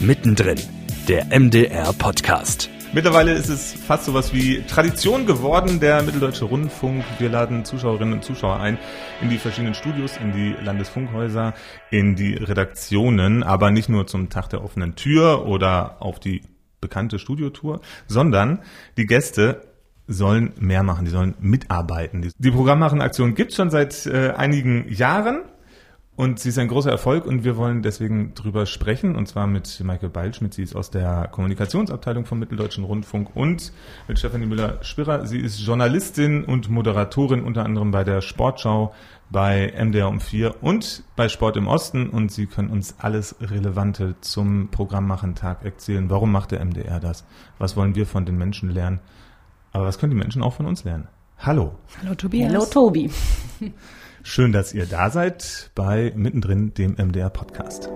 Mittendrin, der MDR Podcast. Mittlerweile ist es fast sowas wie Tradition geworden, der Mitteldeutsche Rundfunk. Wir laden Zuschauerinnen und Zuschauer ein in die verschiedenen Studios, in die Landesfunkhäuser, in die Redaktionen, aber nicht nur zum Tag der offenen Tür oder auf die bekannte Studiotour, sondern die Gäste sollen mehr machen, die sollen mitarbeiten. Die Programmmachenaktion gibt es schon seit äh, einigen Jahren. Und sie ist ein großer Erfolg und wir wollen deswegen drüber sprechen und zwar mit Michael Beilschmidt. Sie ist aus der Kommunikationsabteilung vom Mitteldeutschen Rundfunk und mit Stefanie Müller-Spirrer. Sie ist Journalistin und Moderatorin unter anderem bei der Sportschau, bei MDR um 4 und bei Sport im Osten und Sie können uns alles Relevante zum Programmmachen-Tag erzählen. Warum macht der MDR das? Was wollen wir von den Menschen lernen? Aber was können die Menschen auch von uns lernen? Hallo. Hallo Tobias. Hallo Tobi. Schön, dass ihr da seid bei Mittendrin, dem MDR Podcast.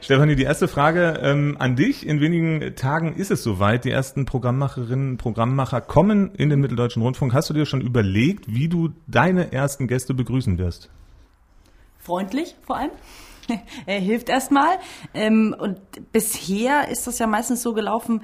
Stefanie, die erste Frage ähm, an dich. In wenigen Tagen ist es soweit. Die ersten Programmmacherinnen, Programmmacher kommen in den Mitteldeutschen Rundfunk. Hast du dir schon überlegt, wie du deine ersten Gäste begrüßen wirst? Freundlich vor allem. er hilft erstmal. Ähm, und bisher ist das ja meistens so gelaufen,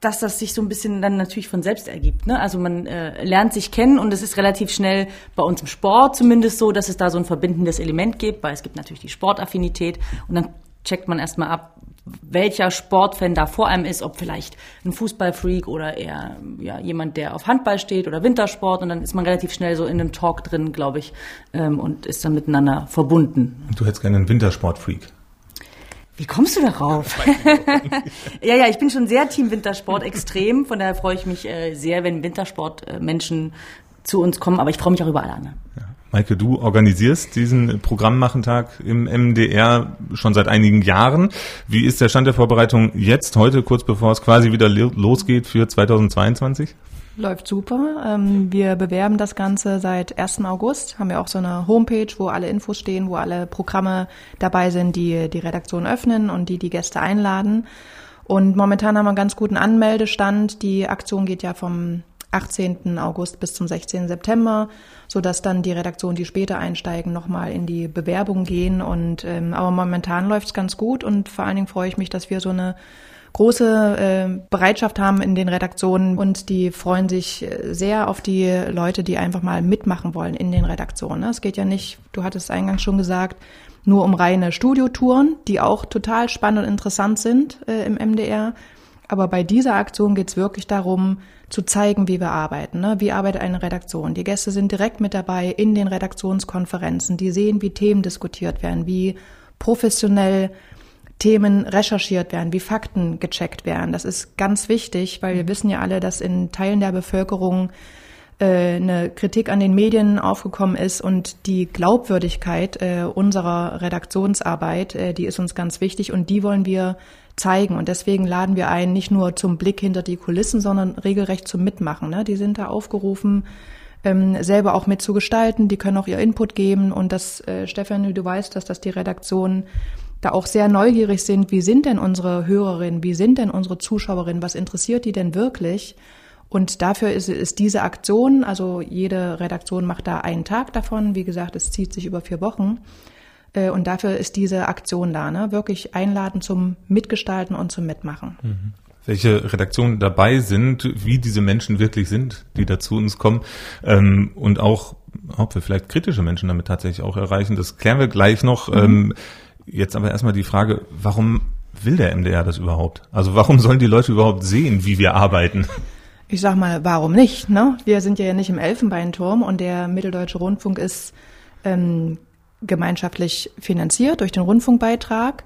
dass das sich so ein bisschen dann natürlich von selbst ergibt. Ne? Also man äh, lernt sich kennen und es ist relativ schnell bei uns im Sport zumindest so, dass es da so ein verbindendes Element gibt, weil es gibt natürlich die Sportaffinität und dann checkt man erstmal ab, welcher Sportfan da vor einem ist, ob vielleicht ein Fußballfreak oder eher ja, jemand, der auf Handball steht oder Wintersport und dann ist man relativ schnell so in einem Talk drin, glaube ich, ähm, und ist dann miteinander verbunden. Du hättest gerne einen Wintersportfreak. Wie kommst du darauf? ja, ja, ich bin schon sehr Team Wintersport extrem. Von daher freue ich mich äh, sehr, wenn Wintersport-Menschen äh, zu uns kommen. Aber ich freue mich auch über alle anderen. Ja. Maike, du organisierst diesen Programmmachentag im MDR schon seit einigen Jahren. Wie ist der Stand der Vorbereitung jetzt, heute, kurz bevor es quasi wieder losgeht für 2022? Läuft super. Ähm, wir bewerben das Ganze seit 1. August. Haben wir auch so eine Homepage, wo alle Infos stehen, wo alle Programme dabei sind, die die Redaktion öffnen und die die Gäste einladen. Und momentan haben wir einen ganz guten Anmeldestand. Die Aktion geht ja vom 18. August bis zum 16. September, so dass dann die Redaktionen, die später einsteigen, nochmal in die Bewerbung gehen. Und ähm, aber momentan läuft es ganz gut und vor allen Dingen freue ich mich, dass wir so eine große äh, Bereitschaft haben in den Redaktionen und die freuen sich äh, sehr auf die Leute, die einfach mal mitmachen wollen in den Redaktionen. Ne? Es geht ja nicht, du hattest eingangs schon gesagt, nur um reine Studiotouren, die auch total spannend und interessant sind äh, im MDR. Aber bei dieser Aktion geht es wirklich darum, zu zeigen, wie wir arbeiten. Ne? Wie arbeitet eine Redaktion? Die Gäste sind direkt mit dabei in den Redaktionskonferenzen. Die sehen, wie Themen diskutiert werden, wie professionell Themen recherchiert werden, wie Fakten gecheckt werden. Das ist ganz wichtig, weil wir wissen ja alle, dass in Teilen der Bevölkerung äh, eine Kritik an den Medien aufgekommen ist und die Glaubwürdigkeit äh, unserer Redaktionsarbeit, äh, die ist uns ganz wichtig und die wollen wir zeigen. Und deswegen laden wir ein, nicht nur zum Blick hinter die Kulissen, sondern regelrecht zum Mitmachen. Ne? Die sind da aufgerufen, ähm, selber auch mitzugestalten. Die können auch ihr Input geben. Und das, äh, Stefanie, du weißt, dass das die Redaktion da auch sehr neugierig sind, wie sind denn unsere Hörerinnen, wie sind denn unsere Zuschauerinnen, was interessiert die denn wirklich? Und dafür ist, ist diese Aktion, also jede Redaktion macht da einen Tag davon, wie gesagt, es zieht sich über vier Wochen. Äh, und dafür ist diese Aktion da, ne? wirklich einladen zum Mitgestalten und zum Mitmachen. Mhm. Welche Redaktionen dabei sind, wie diese Menschen wirklich sind, die da zu uns kommen ähm, und auch, ob wir vielleicht kritische Menschen damit tatsächlich auch erreichen, das klären wir gleich noch. Mhm. Ähm, Jetzt aber erstmal die Frage, warum will der MDR das überhaupt? Also warum sollen die Leute überhaupt sehen, wie wir arbeiten? Ich sag mal, warum nicht? Ne? Wir sind ja nicht im Elfenbeinturm und der Mitteldeutsche Rundfunk ist ähm, gemeinschaftlich finanziert durch den Rundfunkbeitrag.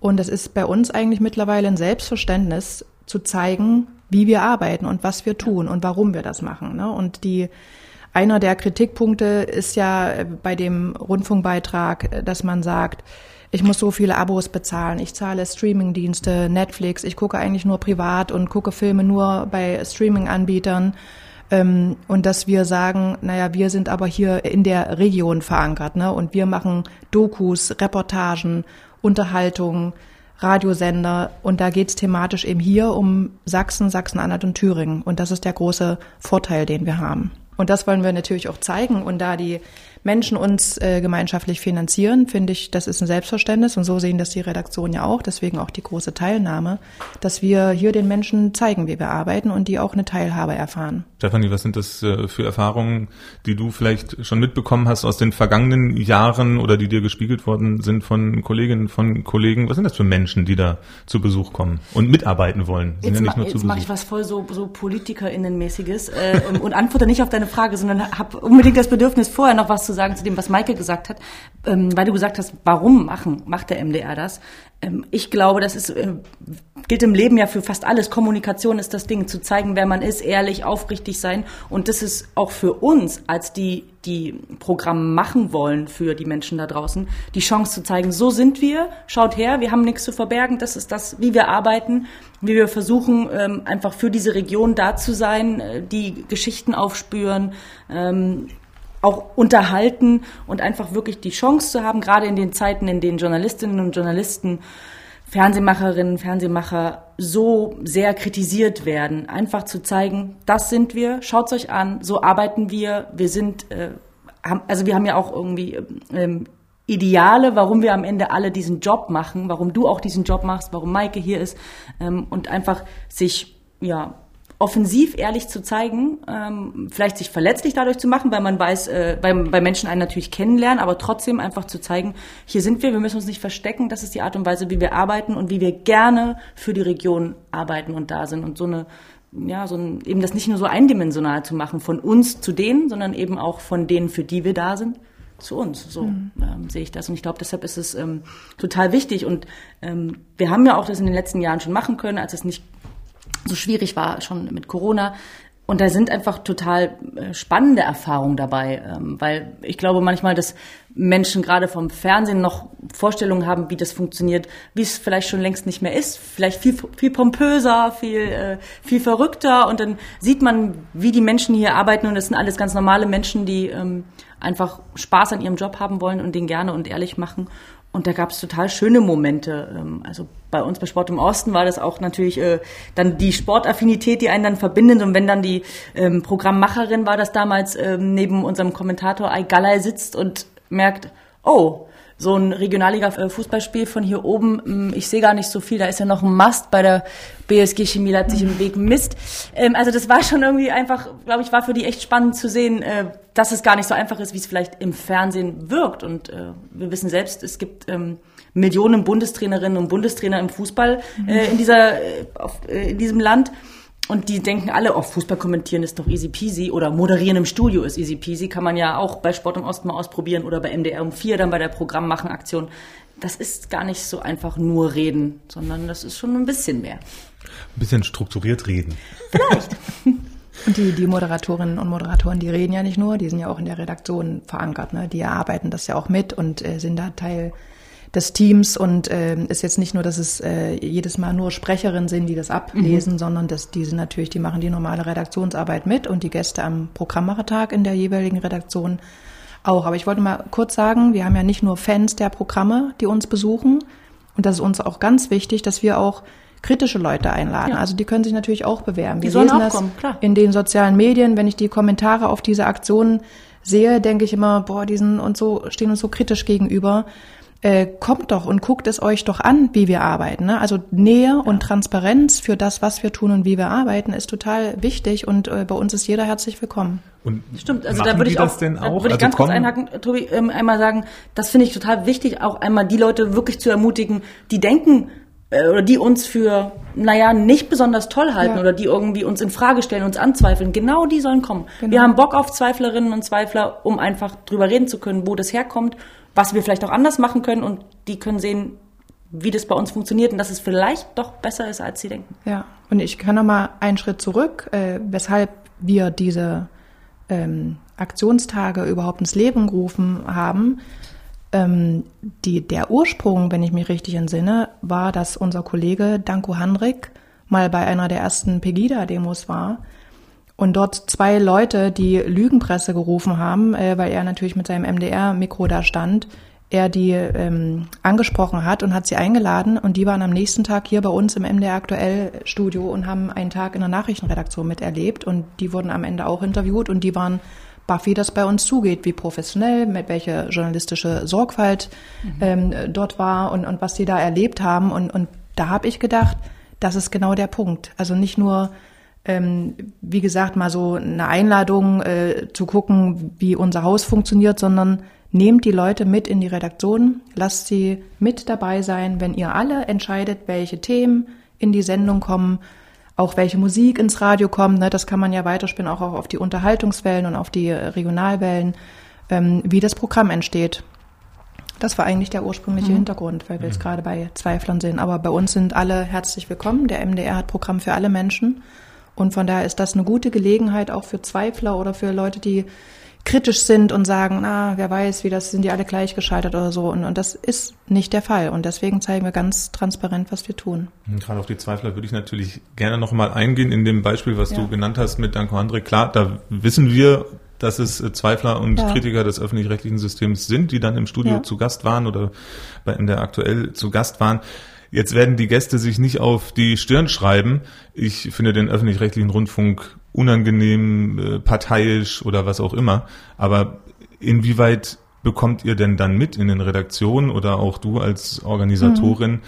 Und es ist bei uns eigentlich mittlerweile ein Selbstverständnis zu zeigen, wie wir arbeiten und was wir tun und warum wir das machen. Ne? Und die einer der Kritikpunkte ist ja bei dem Rundfunkbeitrag, dass man sagt, ich muss so viele Abos bezahlen, ich zahle Streamingdienste, Netflix, ich gucke eigentlich nur privat und gucke Filme nur bei Streaming-Anbietern. Ähm, und dass wir sagen, naja, wir sind aber hier in der Region verankert, ne? Und wir machen Dokus, Reportagen, Unterhaltung, Radiosender und da geht's thematisch eben hier um Sachsen, Sachsen-Anhalt und Thüringen. Und das ist der große Vorteil, den wir haben. Und das wollen wir natürlich auch zeigen. Und da die Menschen uns äh, gemeinschaftlich finanzieren, finde ich, das ist ein Selbstverständnis und so sehen das die Redaktion ja auch, deswegen auch die große Teilnahme, dass wir hier den Menschen zeigen, wie wir arbeiten und die auch eine Teilhabe erfahren. Stefanie, was sind das äh, für Erfahrungen, die du vielleicht schon mitbekommen hast aus den vergangenen Jahren oder die dir gespiegelt worden sind von Kolleginnen, von Kollegen? Was sind das für Menschen, die da zu Besuch kommen und mitarbeiten wollen? Sind jetzt ja ma jetzt mache ich was voll so, so PolitikerInnenmäßiges äh, und antworte nicht auf deine Frage, sondern habe unbedingt das Bedürfnis, vorher noch was zu sagen zu dem, was Maike gesagt hat, ähm, weil du gesagt hast, warum machen, macht der MDR das? Ähm, ich glaube, das ist, äh, gilt im Leben ja für fast alles. Kommunikation ist das Ding, zu zeigen, wer man ist, ehrlich, aufrichtig sein. Und das ist auch für uns, als die, die Programme machen wollen für die Menschen da draußen, die Chance zu zeigen, so sind wir, schaut her, wir haben nichts zu verbergen, das ist das, wie wir arbeiten, wie wir versuchen, ähm, einfach für diese Region da zu sein, äh, die Geschichten aufspüren, ähm, auch unterhalten und einfach wirklich die Chance zu haben, gerade in den Zeiten, in denen Journalistinnen und Journalisten, Fernsehmacherinnen, Fernsehmacher so sehr kritisiert werden, einfach zu zeigen, das sind wir, schaut's euch an, so arbeiten wir, wir sind, äh, haben, also wir haben ja auch irgendwie ähm, Ideale, warum wir am Ende alle diesen Job machen, warum du auch diesen Job machst, warum Maike hier ist ähm, und einfach sich ja offensiv ehrlich zu zeigen, ähm, vielleicht sich verletzlich dadurch zu machen, weil man weiß, äh, bei, bei Menschen einen natürlich kennenlernen, aber trotzdem einfach zu zeigen, hier sind wir, wir müssen uns nicht verstecken, das ist die Art und Weise, wie wir arbeiten und wie wir gerne für die Region arbeiten und da sind und so eine ja, so ein, eben das nicht nur so eindimensional zu machen, von uns zu denen, sondern eben auch von denen, für die wir da sind, zu uns. So mhm. ähm, sehe ich das. Und ich glaube, deshalb ist es ähm, total wichtig. Und ähm, wir haben ja auch das in den letzten Jahren schon machen können, als es nicht so schwierig war, schon mit Corona. Und da sind einfach total äh, spannende Erfahrungen dabei, ähm, weil ich glaube manchmal, dass Menschen gerade vom Fernsehen noch Vorstellungen haben, wie das funktioniert, wie es vielleicht schon längst nicht mehr ist, vielleicht viel, viel pompöser, viel, äh, viel verrückter. Und dann sieht man, wie die Menschen hier arbeiten und das sind alles ganz normale Menschen, die ähm, einfach Spaß an ihrem Job haben wollen und den gerne und ehrlich machen. Und da gab es total schöne Momente. Ähm, also bei uns bei Sport im Osten war das auch natürlich äh, dann die Sportaffinität, die einen dann verbindet. Und wenn dann die ähm, Programmmacherin war das damals ähm, neben unserem Kommentator Ay Galay sitzt und merkt, oh, so ein Regionalliga-Fußballspiel von hier oben, hm, ich sehe gar nicht so viel, da ist ja noch ein Mast bei der BSG Chemie Leipzig im Weg Mist. Ähm, also das war schon irgendwie einfach, glaube ich, war für die echt spannend zu sehen, äh, dass es gar nicht so einfach ist, wie es vielleicht im Fernsehen wirkt. Und äh, wir wissen selbst, es gibt ähm, Millionen Bundestrainerinnen und Bundestrainer im Fußball äh, in dieser, in diesem Land. Und die denken alle, oh, Fußball kommentieren ist doch easy peasy oder moderieren im Studio ist easy peasy. Kann man ja auch bei Sport im Osten mal ausprobieren oder bei MDR um 4 dann bei der Programmmachen-Aktion. Das ist gar nicht so einfach nur reden, sondern das ist schon ein bisschen mehr. Ein bisschen strukturiert reden. Vielleicht. Und die, die Moderatorinnen und Moderatoren, die reden ja nicht nur, die sind ja auch in der Redaktion verankert. Ne? Die erarbeiten das ja auch mit und äh, sind da Teil des Teams und äh, ist jetzt nicht nur, dass es äh, jedes Mal nur Sprecherinnen sind, die das ablesen, mhm. sondern dass diese natürlich, die machen die normale Redaktionsarbeit mit und die Gäste am Programmmachertag in der jeweiligen Redaktion auch. Aber ich wollte mal kurz sagen, wir haben ja nicht nur Fans der Programme, die uns besuchen und das ist uns auch ganz wichtig, dass wir auch kritische Leute einladen. Ja. Also die können sich natürlich auch bewerben. Wir die lesen das kommen, klar. in den sozialen Medien, wenn ich die Kommentare auf diese Aktionen sehe, denke ich immer, boah, die sind uns so, stehen uns so kritisch gegenüber äh, kommt doch und guckt es euch doch an, wie wir arbeiten. Ne? Also Nähe und Transparenz für das, was wir tun und wie wir arbeiten, ist total wichtig und äh, bei uns ist jeder herzlich willkommen. Und Stimmt, also da würde ich auch, denn auch? würde ich also ganz kurz einhaken, Tobi, ähm, einmal sagen, das finde ich total wichtig, auch einmal die Leute wirklich zu ermutigen, die denken, äh, oder die uns für, naja, nicht besonders toll halten ja. oder die irgendwie uns in Frage stellen, uns anzweifeln, genau die sollen kommen. Genau. Wir haben Bock auf Zweiflerinnen und Zweifler, um einfach drüber reden zu können, wo das herkommt was wir vielleicht auch anders machen können und die können sehen, wie das bei uns funktioniert und dass es vielleicht doch besser ist, als sie denken. Ja, und ich kann noch mal einen Schritt zurück, äh, weshalb wir diese ähm, Aktionstage überhaupt ins Leben gerufen haben. Ähm, die, der Ursprung, wenn ich mich richtig entsinne, war, dass unser Kollege Danko Handrik mal bei einer der ersten Pegida-Demos war und dort zwei Leute die Lügenpresse gerufen haben, äh, weil er natürlich mit seinem MDR-Mikro da stand, er die ähm, angesprochen hat und hat sie eingeladen und die waren am nächsten Tag hier bei uns im MDR Aktuell Studio und haben einen Tag in der Nachrichtenredaktion miterlebt und die wurden am Ende auch interviewt und die waren Buffy das bei uns zugeht, wie professionell, mit welcher journalistische Sorgfalt mhm. ähm, dort war und, und was die da erlebt haben. Und, und da habe ich gedacht, das ist genau der Punkt. Also nicht nur, ähm, wie gesagt, mal so eine Einladung äh, zu gucken, wie unser Haus funktioniert, sondern nehmt die Leute mit in die Redaktion, lasst sie mit dabei sein, wenn ihr alle entscheidet, welche Themen in die Sendung kommen, auch welche Musik ins Radio kommt. Ne, das kann man ja weiterspinnen, auch auf die Unterhaltungswellen und auf die Regionalwellen, ähm, wie das Programm entsteht. Das war eigentlich der ursprüngliche mhm. Hintergrund, weil wir jetzt mhm. gerade bei Zweiflern sind. Aber bei uns sind alle herzlich willkommen. Der MDR hat Programm für alle Menschen. Und von daher ist das eine gute Gelegenheit auch für Zweifler oder für Leute, die kritisch sind und sagen, na, wer weiß, wie das sind die alle gleich gescheitert oder so. Und, und das ist nicht der Fall. Und deswegen zeigen wir ganz transparent, was wir tun. Und gerade auf die Zweifler würde ich natürlich gerne nochmal eingehen in dem Beispiel, was ja. du genannt hast mit Danko André. Klar, da wissen wir, dass es äh, Zweifler und ja. Kritiker des öffentlich-rechtlichen Systems sind, die dann im Studio ja. zu Gast waren oder bei in der aktuell zu Gast waren. Jetzt werden die Gäste sich nicht auf die Stirn schreiben. Ich finde den öffentlich-rechtlichen Rundfunk unangenehm, äh, parteiisch oder was auch immer. Aber inwieweit bekommt ihr denn dann mit in den Redaktionen oder auch du als Organisatorin, mhm.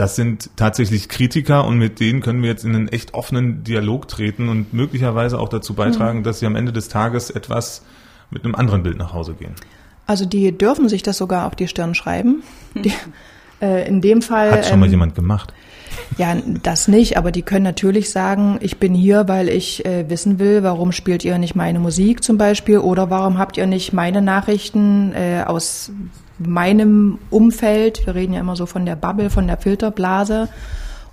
Das sind tatsächlich Kritiker und mit denen können wir jetzt in einen echt offenen Dialog treten und möglicherweise auch dazu beitragen, mhm. dass sie am Ende des Tages etwas mit einem anderen Bild nach Hause gehen. Also die dürfen sich das sogar auf die Stirn schreiben. Die, äh, in dem Fall. Hat schon ähm, mal jemand gemacht? Ja, das nicht, aber die können natürlich sagen, ich bin hier, weil ich äh, wissen will, warum spielt ihr nicht meine Musik zum Beispiel oder warum habt ihr nicht meine Nachrichten äh, aus meinem Umfeld, wir reden ja immer so von der Bubble, von der Filterblase.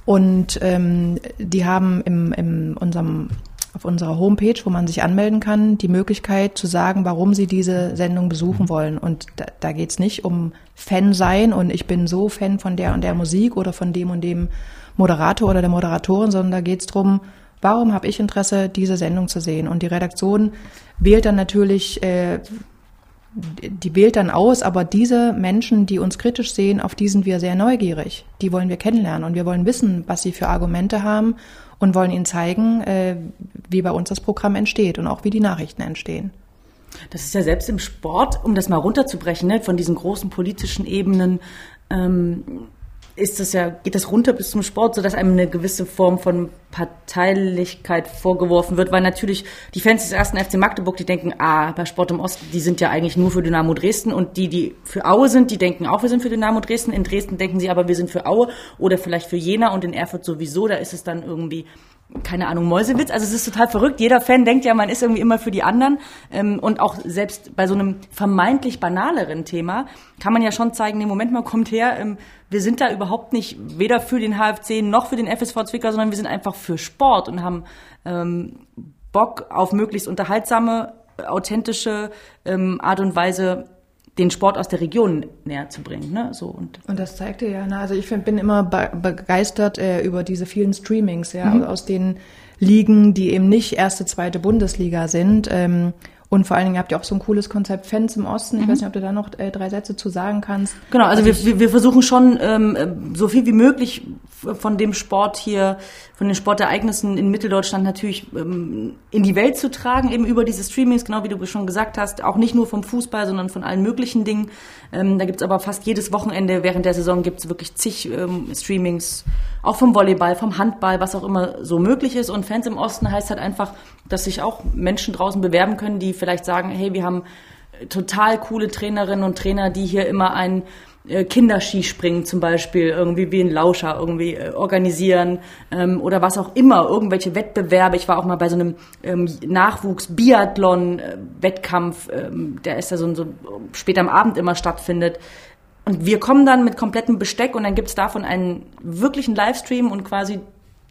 Und ähm, die haben im, im unserem, auf unserer Homepage, wo man sich anmelden kann, die Möglichkeit zu sagen, warum sie diese Sendung besuchen wollen. Und da, da geht es nicht um Fan sein und ich bin so Fan von der und der Musik oder von dem und dem Moderator oder der Moderatorin, sondern da geht es darum, warum habe ich Interesse, diese Sendung zu sehen. Und die Redaktion wählt dann natürlich äh, die wählt dann aus, aber diese Menschen, die uns kritisch sehen, auf die sind wir sehr neugierig. Die wollen wir kennenlernen und wir wollen wissen, was sie für Argumente haben und wollen ihnen zeigen, äh, wie bei uns das Programm entsteht und auch wie die Nachrichten entstehen. Das ist ja selbst im Sport, um das mal runterzubrechen, ne, von diesen großen politischen Ebenen, ähm, ist das ja, geht das runter bis zum Sport, sodass einem eine gewisse Form von Parteilichkeit vorgeworfen wird, weil natürlich die Fans des ersten FC Magdeburg, die denken, ah, bei Sport im Osten, die sind ja eigentlich nur für Dynamo Dresden und die, die für Aue sind, die denken auch, wir sind für Dynamo Dresden. In Dresden denken sie aber, wir sind für Aue oder vielleicht für Jena und in Erfurt sowieso, da ist es dann irgendwie keine Ahnung, Mäusewitz. Also es ist total verrückt. Jeder Fan denkt ja, man ist irgendwie immer für die anderen. Ähm, und auch selbst bei so einem vermeintlich banaleren Thema kann man ja schon zeigen, nee, Moment mal, kommt her, ähm, wir sind da überhaupt nicht weder für den HFC noch für den FSV Zwickau, sondern wir sind einfach für Sport und haben ähm, Bock auf möglichst unterhaltsame, authentische Art und Weise den Sport aus der Region näher zu bringen. Ne? So, und, und das zeigte ja, ne? also ich find, bin immer be begeistert äh, über diese vielen Streamings, ja, mhm. aus den Ligen, die eben nicht erste, zweite Bundesliga sind. Ähm, und vor allen Dingen habt ihr auch so ein cooles Konzept Fans im Osten. Ich mhm. weiß nicht, ob du da noch äh, drei Sätze zu sagen kannst. Genau, also, also wir, wir versuchen schon ähm, so viel wie möglich von dem Sport hier, von den Sportereignissen in Mitteldeutschland natürlich ähm, in die Welt zu tragen, eben über diese Streamings, genau wie du schon gesagt hast, auch nicht nur vom Fußball, sondern von allen möglichen Dingen. Ähm, da gibt's aber fast jedes Wochenende während der Saison gibt's wirklich zig ähm, Streamings, auch vom Volleyball, vom Handball, was auch immer so möglich ist. Und Fans im Osten heißt halt einfach, dass sich auch Menschen draußen bewerben können, die vielleicht sagen, hey, wir haben total coole Trainerinnen und Trainer, die hier immer ein äh, Kinderskispringen zum Beispiel irgendwie wie ein Lauscher irgendwie äh, organisieren ähm, oder was auch immer, irgendwelche Wettbewerbe. Ich war auch mal bei so einem ähm, Nachwuchs-Biathlon-Wettkampf, ähm, der ist ja so, so spät am Abend immer stattfindet. Und wir kommen dann mit komplettem Besteck und dann gibt's davon einen wirklichen Livestream und quasi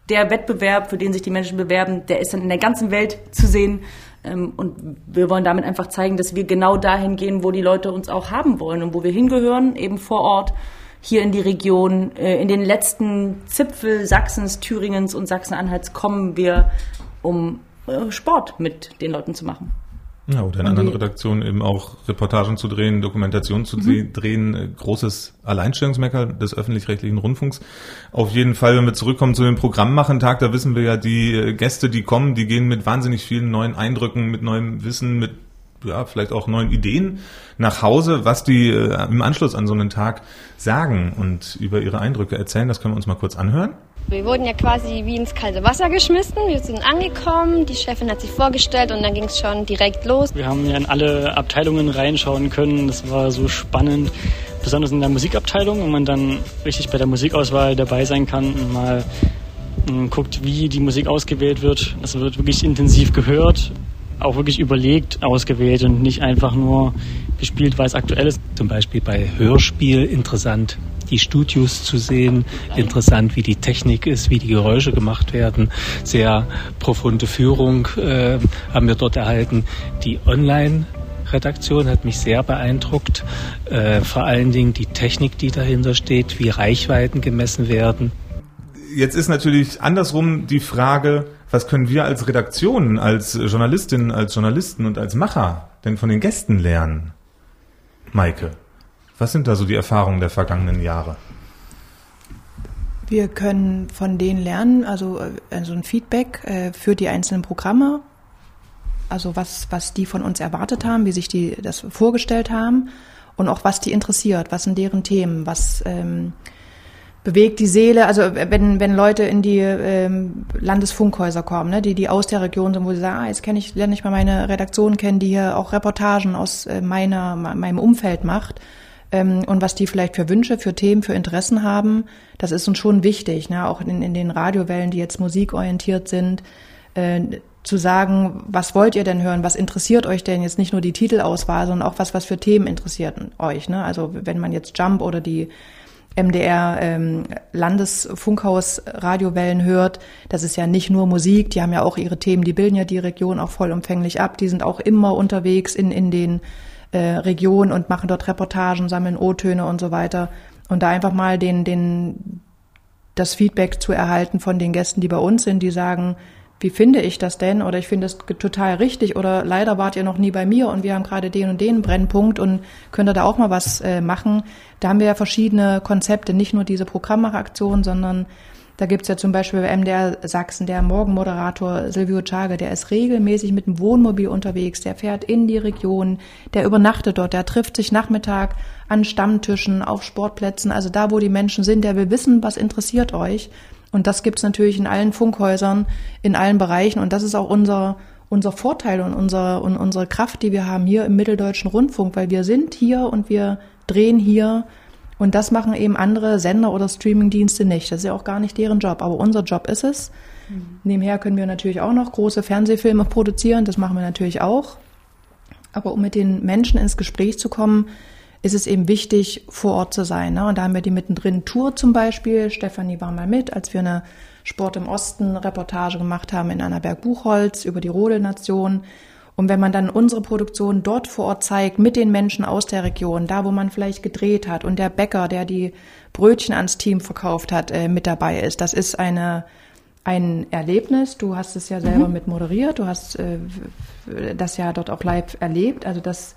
der Wettbewerb, für den sich die Menschen bewerben, der ist dann in der ganzen Welt zu sehen. Ähm, und wir wollen damit einfach zeigen, dass wir genau dahin gehen, wo die Leute uns auch haben wollen und wo wir hingehören, eben vor Ort hier in die Region. Äh, in den letzten Zipfel Sachsens, Thüringens und Sachsen-Anhalts kommen wir, um äh, Sport mit den Leuten zu machen. Ja, oder in anderen Redaktionen eben auch Reportagen zu drehen, Dokumentationen zu mhm. drehen, äh, großes Alleinstellungsmerkmal des öffentlich-rechtlichen Rundfunks. Auf jeden Fall, wenn wir zurückkommen zu dem Programmmachen-Tag, da wissen wir ja, die äh, Gäste, die kommen, die gehen mit wahnsinnig vielen neuen Eindrücken, mit neuem Wissen, mit ja, vielleicht auch neuen Ideen nach Hause, was die äh, im Anschluss an so einen Tag sagen und über ihre Eindrücke erzählen. Das können wir uns mal kurz anhören. Wir wurden ja quasi wie ins kalte Wasser geschmissen. Wir sind angekommen, die Chefin hat sich vorgestellt und dann ging es schon direkt los. Wir haben ja in alle Abteilungen reinschauen können. Das war so spannend, besonders in der Musikabteilung, wo man dann richtig bei der Musikauswahl dabei sein kann und mal hm, guckt, wie die Musik ausgewählt wird. Es wird wirklich intensiv gehört, auch wirklich überlegt ausgewählt und nicht einfach nur gespielt, weil es aktuell ist. Zum Beispiel bei Hörspiel interessant, die Studios zu sehen, interessant, wie die Technik ist, wie die Geräusche gemacht werden. Sehr profunde Führung äh, haben wir dort erhalten. Die Online Redaktion hat mich sehr beeindruckt. Äh, vor allen Dingen die Technik, die dahinter steht, wie Reichweiten gemessen werden. Jetzt ist natürlich andersrum die Frage, was können wir als Redaktion, als Journalistinnen, als Journalisten und als Macher denn von den Gästen lernen? Maike, was sind da so die Erfahrungen der vergangenen Jahre? Wir können von denen lernen, also, also ein Feedback äh, für die einzelnen Programme, also was, was die von uns erwartet haben, wie sich die das vorgestellt haben und auch was die interessiert, was sind deren Themen, was ähm, bewegt die Seele, also wenn, wenn Leute in die ähm, Landesfunkhäuser kommen, ne, die, die aus der Region sind, wo sie sagen, ah, jetzt kenne ich, lerne ich mal meine Redaktion kennen, die hier auch Reportagen aus äh, meiner, meinem Umfeld macht ähm, und was die vielleicht für Wünsche, für Themen, für Interessen haben, das ist uns schon wichtig, ne, auch in, in den Radiowellen, die jetzt musikorientiert sind, äh, zu sagen, was wollt ihr denn hören, was interessiert euch denn jetzt nicht nur die Titelauswahl, sondern auch was, was für Themen interessiert euch. Ne? Also wenn man jetzt Jump oder die MDR ähm, Landesfunkhaus Radiowellen hört, das ist ja nicht nur Musik, die haben ja auch ihre Themen, die bilden ja die Region auch vollumfänglich ab, die sind auch immer unterwegs in, in den äh, Regionen und machen dort Reportagen, sammeln O-Töne und so weiter. Und da einfach mal den, den, das Feedback zu erhalten von den Gästen, die bei uns sind, die sagen, wie finde ich das denn? Oder ich finde es total richtig oder leider wart ihr noch nie bei mir und wir haben gerade den und den Brennpunkt und könnt ihr da auch mal was äh, machen. Da haben wir ja verschiedene Konzepte, nicht nur diese Programmmacheraktion, sondern da gibt's ja zum Beispiel bei MDR Sachsen, der Morgenmoderator Silvio Chage, der ist regelmäßig mit dem Wohnmobil unterwegs, der fährt in die Region, der übernachtet dort, der trifft sich Nachmittag an Stammtischen, auf Sportplätzen, also da, wo die Menschen sind, der will wissen, was interessiert euch. Und das gibt's natürlich in allen Funkhäusern, in allen Bereichen. Und das ist auch unser, unser Vorteil und, unser, und unsere Kraft, die wir haben hier im Mitteldeutschen Rundfunk, weil wir sind hier und wir drehen hier. Und das machen eben andere Sender oder Streamingdienste nicht. Das ist ja auch gar nicht deren Job. Aber unser Job ist es. Mhm. Nebenher können wir natürlich auch noch große Fernsehfilme produzieren. Das machen wir natürlich auch. Aber um mit den Menschen ins Gespräch zu kommen, ist es eben wichtig, vor Ort zu sein. Ne? Und da haben wir die mittendrin Tour zum Beispiel. Stefanie war mal mit, als wir eine Sport im Osten Reportage gemacht haben in Annaberg-Buchholz über die Rodelnation. Und wenn man dann unsere Produktion dort vor Ort zeigt, mit den Menschen aus der Region, da wo man vielleicht gedreht hat und der Bäcker, der die Brötchen ans Team verkauft hat, äh, mit dabei ist, das ist eine, ein Erlebnis. Du hast es ja selber mhm. mit moderiert, du hast äh, das ja dort auch live erlebt. Also das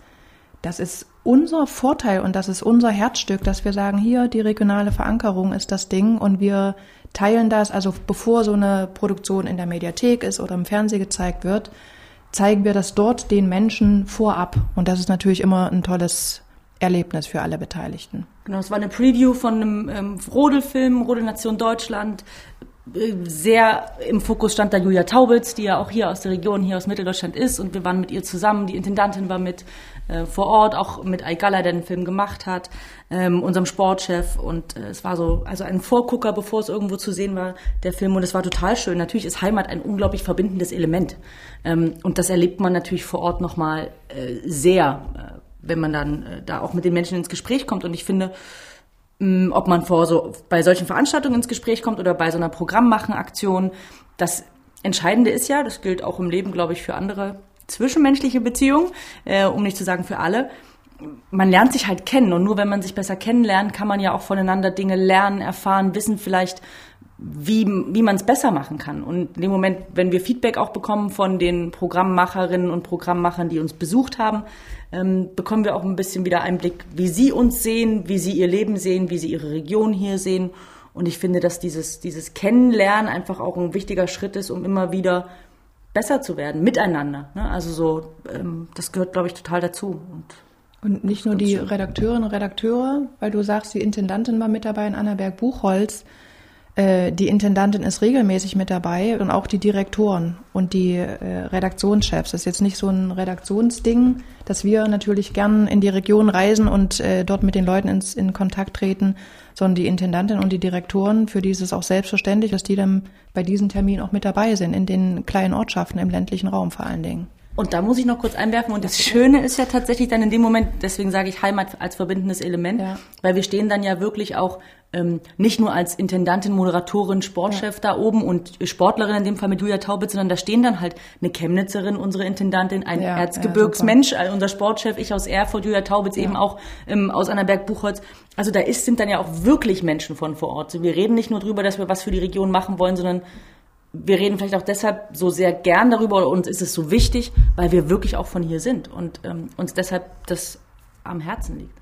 das ist unser Vorteil und das ist unser Herzstück, dass wir sagen, hier die regionale Verankerung ist das Ding und wir teilen das, also bevor so eine Produktion in der Mediathek ist oder im Fernsehen gezeigt wird, zeigen wir das dort den Menschen vorab. Und das ist natürlich immer ein tolles Erlebnis für alle Beteiligten. Genau, es war eine Preview von einem ähm, Rodelfilm, Rodelnation Deutschland, sehr im Fokus stand da Julia Taubitz, die ja auch hier aus der Region, hier aus Mitteldeutschland ist. Und wir waren mit ihr zusammen. Die Intendantin war mit äh, vor Ort, auch mit Aigala, der den Film gemacht hat, ähm, unserem Sportchef. Und äh, es war so, also ein Vorgucker, bevor es irgendwo zu sehen war, der Film. Und es war total schön. Natürlich ist Heimat ein unglaublich verbindendes Element. Ähm, und das erlebt man natürlich vor Ort nochmal äh, sehr, äh, wenn man dann äh, da auch mit den Menschen ins Gespräch kommt. Und ich finde, ob man vor so bei solchen Veranstaltungen ins Gespräch kommt oder bei so einer Programmmachen-Aktion. Das Entscheidende ist ja, das gilt auch im Leben, glaube ich, für andere zwischenmenschliche Beziehungen, äh, um nicht zu sagen für alle. Man lernt sich halt kennen und nur wenn man sich besser kennenlernt, kann man ja auch voneinander Dinge lernen, erfahren, wissen vielleicht, wie, wie man es besser machen kann. Und in dem Moment, wenn wir Feedback auch bekommen von den Programmmacherinnen und Programmmachern, die uns besucht haben, ähm, bekommen wir auch ein bisschen wieder Einblick, wie sie uns sehen, wie sie ihr Leben sehen, wie sie ihre Region hier sehen. Und ich finde, dass dieses, dieses Kennenlernen einfach auch ein wichtiger Schritt ist, um immer wieder besser zu werden, miteinander. Ne? Also so, ähm, das gehört, glaube ich, total dazu. Und, und nicht nur die Redakteurinnen und Redakteure, weil du sagst, die Intendantin war mit dabei in Annaberg Buchholz. Äh, die Intendantin ist regelmäßig mit dabei und auch die Direktoren und die äh, Redaktionschefs. Das ist jetzt nicht so ein Redaktionsding, dass wir natürlich gern in die Region reisen und äh, dort mit den Leuten ins, in Kontakt treten, sondern die Intendantin und die Direktoren, für die ist es auch selbstverständlich, dass die dann bei diesen Terminen auch mit dabei sind, in den kleinen Ortschaften im ländlichen Raum vor allen Dingen. Und da muss ich noch kurz einwerfen. Und das Schöne ist ja tatsächlich dann in dem Moment, deswegen sage ich Heimat als verbindendes Element, ja. weil wir stehen dann ja wirklich auch ähm, nicht nur als Intendantin, Moderatorin, Sportchef ja. da oben und Sportlerin in dem Fall mit Julia Taubitz, sondern da stehen dann halt eine Chemnitzerin, unsere Intendantin, ein ja, Erzgebirgsmensch, ja, unser Sportchef, ich aus Erfurt, Julia Taubitz eben auch ähm, aus Annaberg-Buchholz. Also da ist, sind dann ja auch wirklich Menschen von vor Ort. Wir reden nicht nur drüber, dass wir was für die Region machen wollen, sondern wir reden vielleicht auch deshalb so sehr gern darüber oder uns ist es so wichtig, weil wir wirklich auch von hier sind und ähm, uns deshalb das am Herzen liegt.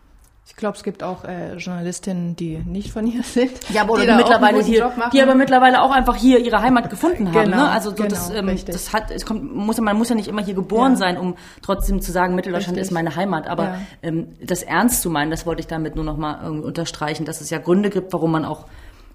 Ich glaube, es gibt auch äh, Journalistinnen, die nicht von hier sind. Ja, aber die, mittlerweile hier, die aber mittlerweile auch einfach hier ihre Heimat gefunden haben. Genau, ne? Also so genau, das, ähm, das hat, es kommt, muss, man muss ja nicht immer hier geboren ja. sein, um trotzdem zu sagen, Mitteldeutschland richtig. ist meine Heimat. Aber ja. ähm, das ernst zu meinen, das wollte ich damit nur noch mal irgendwie unterstreichen, dass es ja Gründe gibt, warum man auch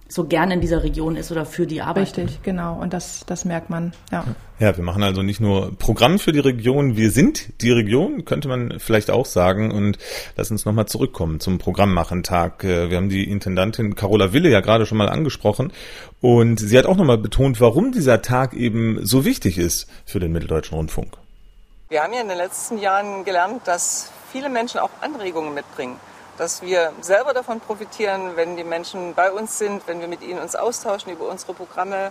so gerne in dieser Region ist oder für die Arbeit. Richtig, genau. Und das, das merkt man, ja. Ja, wir machen also nicht nur Programm für die Region, wir sind die Region, könnte man vielleicht auch sagen. Und lass uns nochmal zurückkommen zum Programmmachentag. Äh, wir haben die Intendantin Carola Wille ja gerade schon mal angesprochen. Und sie hat auch nochmal betont, warum dieser Tag eben so wichtig ist für den Mitteldeutschen Rundfunk. Wir haben ja in den letzten Jahren gelernt, dass viele Menschen auch Anregungen mitbringen dass wir selber davon profitieren, wenn die Menschen bei uns sind, wenn wir mit ihnen uns austauschen über unsere Programme.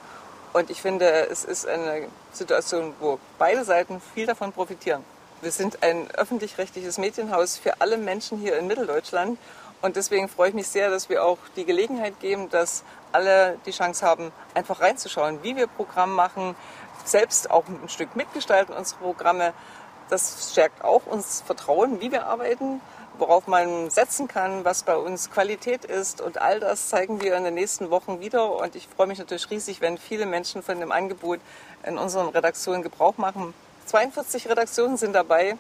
Und ich finde, es ist eine Situation, wo beide Seiten viel davon profitieren. Wir sind ein öffentlich-rechtliches Medienhaus für alle Menschen hier in Mitteldeutschland. Und deswegen freue ich mich sehr, dass wir auch die Gelegenheit geben, dass alle die Chance haben, einfach reinzuschauen, wie wir Programm machen, selbst auch ein Stück mitgestalten unsere Programme. Das stärkt auch uns Vertrauen, wie wir arbeiten worauf man setzen kann, was bei uns Qualität ist. Und all das zeigen wir in den nächsten Wochen wieder. Und ich freue mich natürlich riesig, wenn viele Menschen von dem Angebot in unseren Redaktionen Gebrauch machen. 42 Redaktionen sind dabei.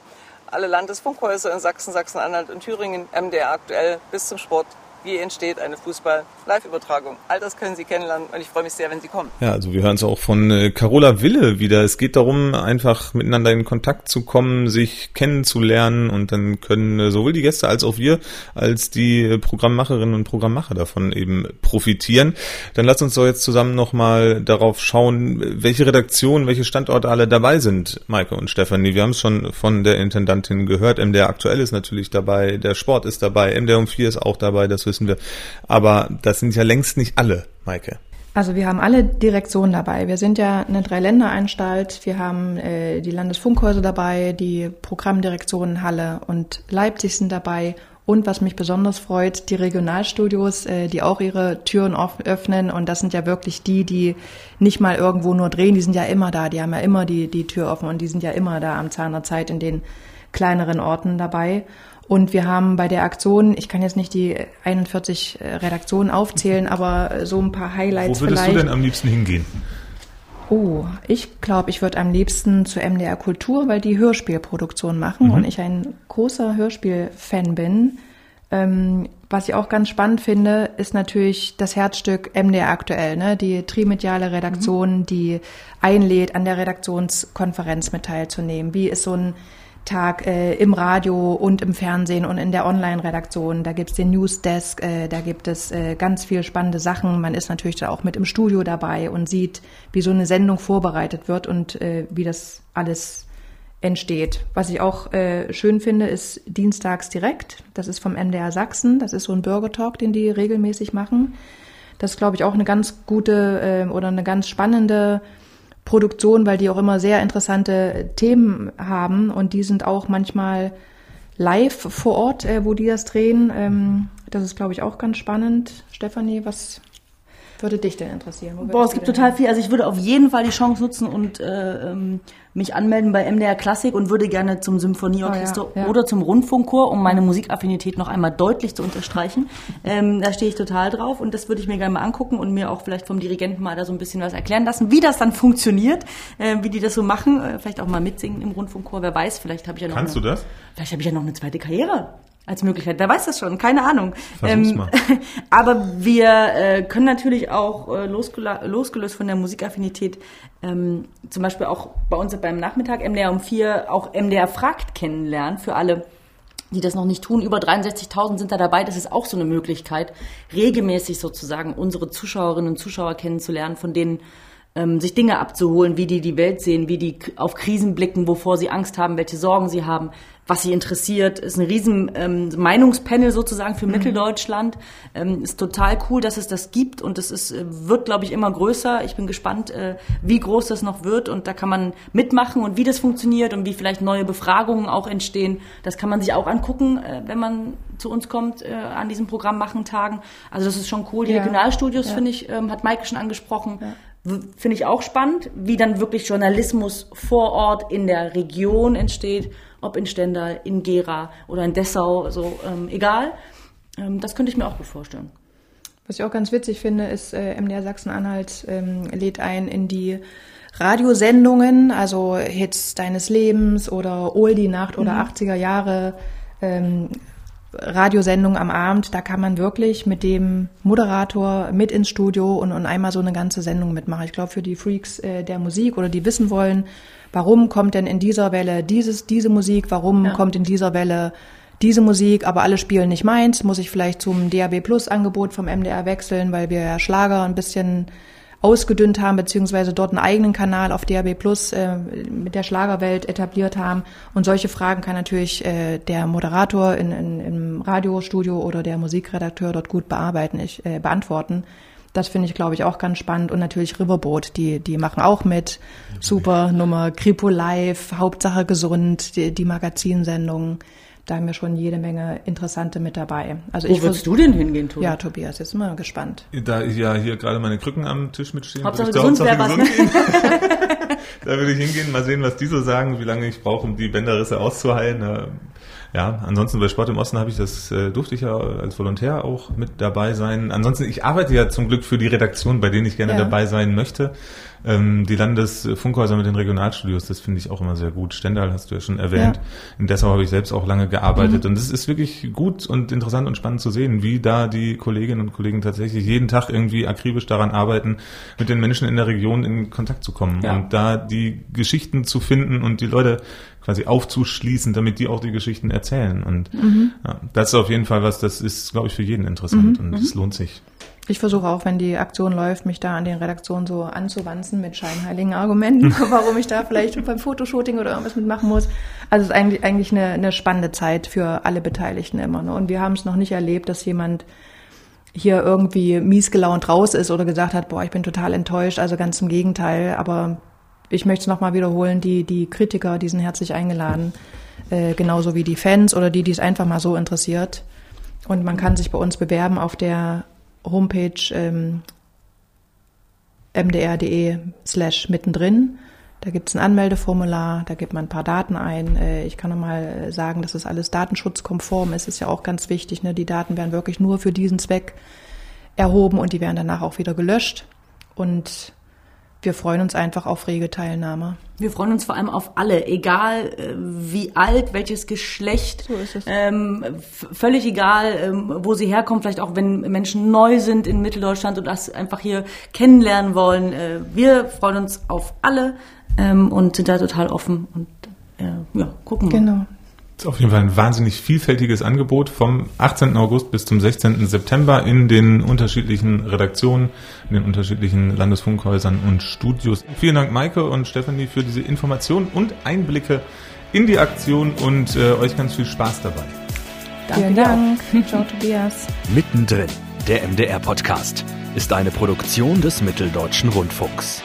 Alle Landesfunkhäuser in Sachsen, Sachsen-Anhalt und Thüringen, MDR aktuell bis zum Sport wie entsteht eine Fußball-Live-Übertragung. All das können Sie kennenlernen und ich freue mich sehr, wenn Sie kommen. Ja, also wir hören es auch von äh, Carola Wille wieder. Es geht darum, einfach miteinander in Kontakt zu kommen, sich kennenzulernen und dann können äh, sowohl die Gäste als auch wir als die äh, Programmmacherinnen und Programmmacher davon eben profitieren. Dann lass uns doch jetzt zusammen nochmal darauf schauen, welche Redaktionen, welche Standorte alle dabei sind, Maike und Stefanie. Wir haben es schon von der Intendantin gehört. MDR aktuell ist natürlich dabei, der Sport ist dabei, MDR um 4 ist auch dabei, das wissen wir. Aber das sind ja längst nicht alle, Maike. Also wir haben alle Direktionen dabei. Wir sind ja eine Dreiländeranstalt. Wir haben äh, die Landesfunkhäuser dabei, die Programmdirektionen Halle und Leipzig sind dabei. Und was mich besonders freut, die Regionalstudios, äh, die auch ihre Türen öffnen. Und das sind ja wirklich die, die nicht mal irgendwo nur drehen, die sind ja immer da. Die haben ja immer die, die Tür offen und die sind ja immer da am Zahn der Zeit in den kleineren Orten dabei. Und wir haben bei der Aktion, ich kann jetzt nicht die 41 äh, Redaktionen aufzählen, aber so ein paar Highlights Wo würdest vielleicht. du denn am liebsten hingehen? Oh, ich glaube, ich würde am liebsten zur MDR Kultur, weil die Hörspielproduktion machen mhm. und ich ein großer Hörspielfan bin. Ähm, was ich auch ganz spannend finde, ist natürlich das Herzstück MDR aktuell, ne? die trimediale Redaktion, mhm. die einlädt, an der Redaktionskonferenz mit teilzunehmen. Wie ist so ein Tag äh, im Radio und im Fernsehen und in der Online-Redaktion. Da gibt's den Newsdesk, äh, da gibt es äh, ganz viel spannende Sachen. Man ist natürlich da auch mit im Studio dabei und sieht, wie so eine Sendung vorbereitet wird und äh, wie das alles entsteht. Was ich auch äh, schön finde, ist Dienstags direkt. Das ist vom MDR Sachsen. Das ist so ein Bürgertalk, den die regelmäßig machen. Das ist, glaube ich, auch eine ganz gute äh, oder eine ganz spannende Produktion, weil die auch immer sehr interessante Themen haben und die sind auch manchmal live vor Ort, äh, wo die das drehen. Ähm, das ist, glaube ich, auch ganz spannend. Stefanie, was würde dich denn interessieren? Wo Boah, es gibt total viel. Also ich würde auf jeden Fall die Chance nutzen und äh, ähm, mich anmelden bei MDR Klassik und würde gerne zum Symphonieorchester Oh ja, ja. oder zum Rundfunkchor, um meine Musikaffinität noch einmal deutlich zu unterstreichen. Ähm, da stehe ich total drauf und das würde ich mir gerne mal angucken und mir auch vielleicht vom Dirigenten mal da so ein bisschen was erklären lassen, wie das dann funktioniert, äh, wie die das so machen. Äh, vielleicht auch mal mitsingen im Rundfunkchor. Wer weiß, vielleicht habe ich ja noch Kannst eine, du das? Vielleicht habe ich ja noch eine zweite Karriere als Möglichkeit. Wer weiß das schon? Keine Ahnung. Versuch's mal. aber wir äh, können natürlich auch äh, losgelöst von der Musikaffinität ähm, zum Beispiel auch bei uns beim Nachmittag MDR um vier auch MDR fragt kennenlernen für alle die das noch nicht tun. Über 63.000 sind da dabei. Das ist auch so eine Möglichkeit, regelmäßig sozusagen unsere Zuschauerinnen und Zuschauer kennenzulernen, von denen ähm, sich Dinge abzuholen, wie die die Welt sehen, wie die auf Krisen blicken, wovor sie Angst haben, welche Sorgen sie haben, was sie interessiert. Ist ein riesen ähm, Meinungspanel sozusagen für Mitteldeutschland. Ähm, ist total cool, dass es das gibt und es ist, äh, wird, glaube ich, immer größer. Ich bin gespannt, äh, wie groß das noch wird und da kann man mitmachen und wie das funktioniert und wie vielleicht neue Befragungen auch entstehen. Das kann man sich auch angucken, äh, wenn man zu uns kommt äh, an diesen Programmmachentagen. Also das ist schon cool. Die Ja. Regionalstudios, Ja. finde ich, ähm, hat Maike schon angesprochen. W- Finde ich auch spannend, wie dann wirklich Journalismus vor Ort in der Region entsteht, ob in Stendal, in Gera oder in Dessau, so ähm, egal. Ähm, das könnte ich mir auch gut vorstellen. Was ich auch ganz witzig finde, ist, äh, MDR Sachsen-Anhalt ähm, lädt ein in die Radiosendungen, also Hits deines Lebens oder Oldie Nacht oder 80er Jahre ähm, Radiosendung am Abend. Da kann man wirklich mit dem Moderator mit ins Studio und, und einmal so eine ganze Sendung mitmachen. Ich glaube, für die Freaks äh, der Musik oder die wissen wollen, warum kommt denn in dieser Welle dieses, diese Musik, warum kommt in dieser Welle diese Musik, aber alle spielen nicht meins, muss ich vielleicht zum DAB Plus Angebot vom MDR wechseln, weil wir ja Schlager ein bisschen ausgedünnt haben, beziehungsweise dort einen eigenen Kanal auf DAB Plus äh, mit der Schlagerwelt etabliert haben. Und solche Fragen kann natürlich äh, der Moderator in, in, im Radiostudio oder der Musikredakteur dort gut bearbeiten, ich, äh, beantworten. Das finde ich, glaube ich, auch ganz spannend. Und natürlich Riverboat, die, die machen auch mit. Super Nummer, Kripo Live, Hauptsache gesund, die, die Magazinsendungen. Da haben wir schon jede Menge Interessante mit dabei. Also Wo ich würdest du denn hingehen, Tobi? Ja, Tobias, jetzt sind wir gespannt. Da ich ja hier gerade meine Krücken am Tisch mitstehen, Hauptsache würde ich gesund Hauptsache was, gesund da würde ich hingehen, mal sehen, was die so sagen, wie lange ich brauche, um die Bänderrisse auszuheilen. Ja, ansonsten bei Sport im Osten habe ich das, äh, durfte ich ja als Volontär auch mit dabei sein. Ansonsten, ich arbeite ja zum Glück für die Redaktion, bei denen ich gerne Ja. dabei sein möchte. Ähm, die Landesfunkhäuser mit den Regionalstudios, das finde ich auch immer sehr gut. Stendal hast du ja schon erwähnt. Ja. In Dessau habe ich selbst auch lange gearbeitet. Und es ist wirklich gut und interessant und spannend zu sehen, wie da die Kolleginnen und Kollegen tatsächlich jeden Tag irgendwie akribisch daran arbeiten, mit den Menschen in der Region in Kontakt zu kommen Ja. und da die Geschichten zu finden und die Leute quasi aufzuschließen, damit die auch die Geschichten erzählen. Und ja, das ist auf jeden Fall was, das ist, glaube ich, für jeden interessant und es lohnt sich. Ich versuche auch, wenn die Aktion läuft, mich da an den Redaktionen so anzuwanzen mit scheinheiligen Argumenten, warum ich da vielleicht beim Fotoshooting oder irgendwas mitmachen muss. Also es ist eigentlich, eigentlich eine, eine spannende Zeit für alle Beteiligten immer. Ne? Und wir haben es noch nicht erlebt, dass jemand hier irgendwie mies gelaunt raus ist oder gesagt hat, boah, ich bin total enttäuscht. Also ganz im Gegenteil. Aber ich möchte es nochmal wiederholen, die, die Kritiker, die sind herzlich eingeladen. Äh, genauso wie die Fans oder die, die es einfach mal so interessiert. Und man kann sich bei uns bewerben auf der Homepage ähm, mdr.de slash mittendrin. Da gibt's ein Anmeldeformular, da gibt man ein paar Daten ein. Äh, Ich kann nochmal sagen, dass es alles datenschutzkonform ist. ist ja auch ganz wichtig. Ne? Die Daten werden wirklich nur für diesen Zweck erhoben und die werden danach auch wieder gelöscht. Und wir freuen uns einfach auf rege Teilnahme. Wir freuen uns vor allem auf alle, egal äh, wie alt, welches Geschlecht. So ist es. Ähm, völlig egal, ähm, wo sie herkommen, vielleicht auch wenn Menschen neu sind in Mitteldeutschland und das einfach hier kennenlernen wollen. Äh, wir freuen uns auf alle ähm, und sind da total offen und äh, ja, gucken mal. Genau. Ist auf jeden Fall ein wahnsinnig vielfältiges Angebot vom 18. August bis zum 16. September in den unterschiedlichen Redaktionen, in den unterschiedlichen Landesfunkhäusern und Studios. Vielen Dank, Maike und Stephanie, für diese Informationen und Einblicke in die Aktion und äh, euch ganz viel Spaß dabei. Vielen dir auch. Dank. Ciao, Tobias. Mittendrin, der MDR-Podcast, ist eine Produktion des Mitteldeutschen Rundfunks.